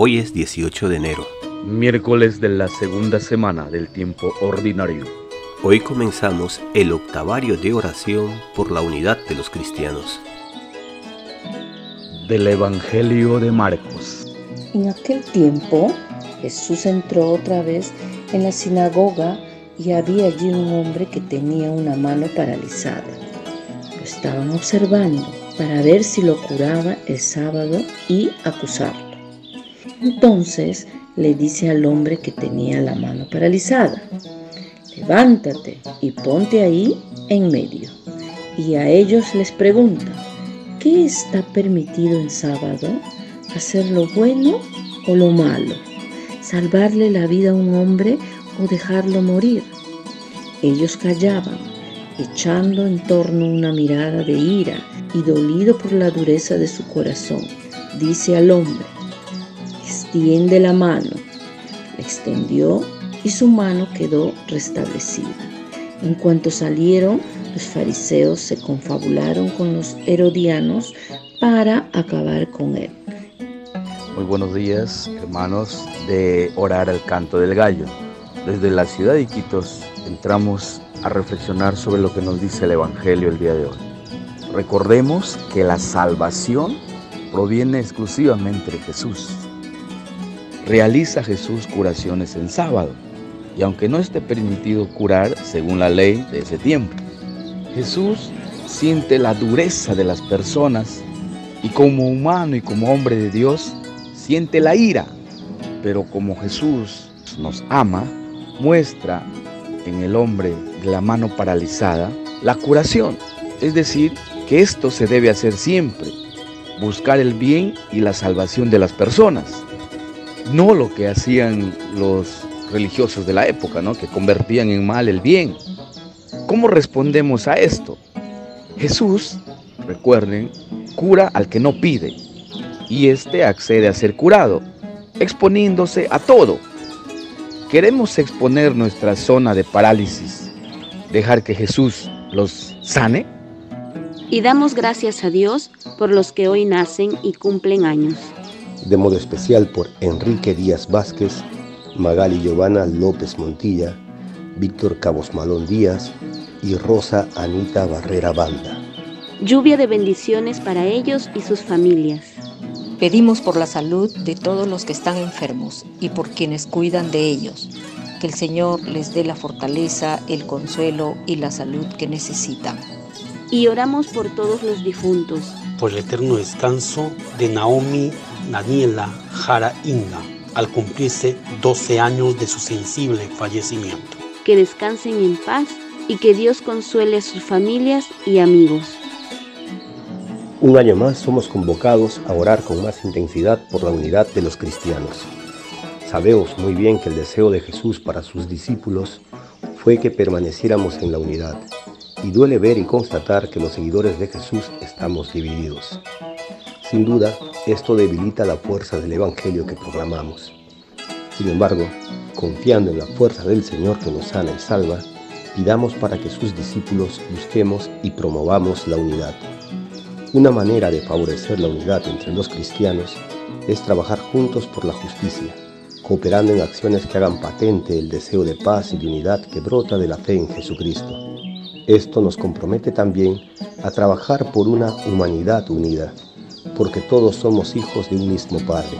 Hoy es 18 de enero. Miércoles de la segunda semana del tiempo ordinario. Hoy comenzamos el octavario de oración por la unidad de los cristianos. Del Evangelio de Marcos. En aquel tiempo Jesús entró otra vez en la sinagoga y había allí un hombre que tenía una mano paralizada. Lo estaban observando para ver si lo curaba el sábado y acusarlo. Entonces le dice al hombre que tenía la mano paralizada, levántate y ponte ahí en medio. Y a ellos les pregunta, ¿qué está permitido en sábado? ¿Hacer lo bueno o lo malo? ¿Salvarle la vida a un hombre o dejarlo morir? Ellos callaban, echando en torno una mirada de ira y dolido por la dureza de su corazón. Dice al hombre, extiende la mano. La extendió y su mano quedó restablecida. En cuanto salieron, los fariseos se confabularon con los herodianos para acabar con él. Muy buenos días, hermanos, de orar al canto del gallo. Desde la ciudad de Iquitos entramos a reflexionar sobre lo que nos dice el Evangelio el día de hoy. Recordemos que la salvación proviene exclusivamente de Jesús realiza Jesús curaciones en sábado, y aunque no esté permitido curar según la ley de ese tiempo, Jesús siente la dureza de las personas y como humano y como hombre de Dios siente la ira, pero como Jesús nos ama, muestra en el hombre de la mano paralizada la curación, es decir, que esto se debe hacer siempre, buscar el bien y la salvación de las personas no lo que hacían los religiosos de la época, ¿no? que convertían en mal el bien. ¿Cómo respondemos a esto? Jesús, recuerden, cura al que no pide y éste accede a ser curado, exponiéndose a todo. ¿Queremos exponer nuestra zona de parálisis, dejar que Jesús los sane? Y damos gracias a Dios por los que hoy nacen y cumplen años de modo especial por Enrique Díaz Vázquez, Magali Giovanna López Montilla, Víctor Cabos Malón Díaz y Rosa Anita Barrera Banda. Lluvia de bendiciones para ellos y sus familias. Pedimos por la salud de todos los que están enfermos y por quienes cuidan de ellos. Que el Señor les dé la fortaleza, el consuelo y la salud que necesitan. Y oramos por todos los difuntos. Por el eterno descanso de Naomi Daniela Jara Inga al cumplirse 12 años de su sensible fallecimiento. Que descansen en paz y que Dios consuele a sus familias y amigos. Un año más somos convocados a orar con más intensidad por la unidad de los cristianos. Sabemos muy bien que el deseo de Jesús para sus discípulos fue que permaneciéramos en la unidad, y duele ver y constatar que los seguidores de Jesús estamos divididos. Sin duda, esto debilita la fuerza del Evangelio que proclamamos. Sin embargo, confiando en la fuerza del Señor que nos sana y salva, pidamos para que sus discípulos busquemos y promovamos la unidad. Una manera de favorecer la unidad entre los cristianos es trabajar juntos por la justicia, cooperando en acciones que hagan patente el deseo de paz y de unidad que brota de la fe en Jesucristo. Esto nos compromete también a trabajar por una humanidad unida porque todos somos hijos de un mismo Padre,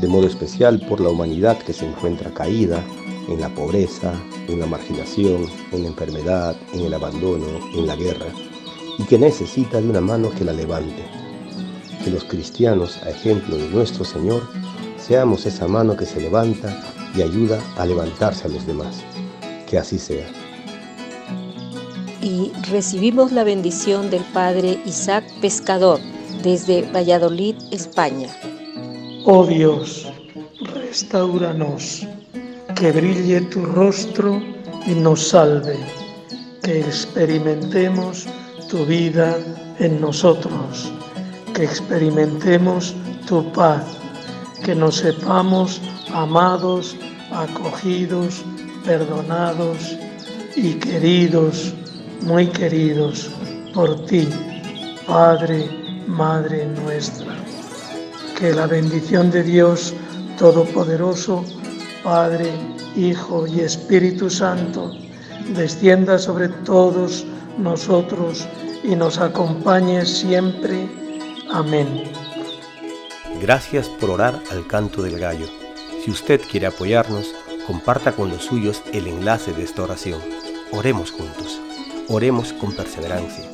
de modo especial por la humanidad que se encuentra caída en la pobreza, en la marginación, en la enfermedad, en el abandono, en la guerra, y que necesita de una mano que la levante. Que los cristianos, a ejemplo de nuestro Señor, seamos esa mano que se levanta y ayuda a levantarse a los demás. Que así sea. Y recibimos la bendición del Padre Isaac Pescador desde Valladolid, España. Oh Dios, restauranos, que brille tu rostro y nos salve, que experimentemos tu vida en nosotros, que experimentemos tu paz, que nos sepamos amados, acogidos, perdonados y queridos, muy queridos por ti, Padre, Madre nuestra. Que la bendición de Dios Todopoderoso, Padre, Hijo y Espíritu Santo, descienda sobre todos nosotros y nos acompañe siempre. Amén. Gracias por orar al canto del gallo. Si usted quiere apoyarnos, comparta con los suyos el enlace de esta oración. Oremos juntos. Oremos con perseverancia.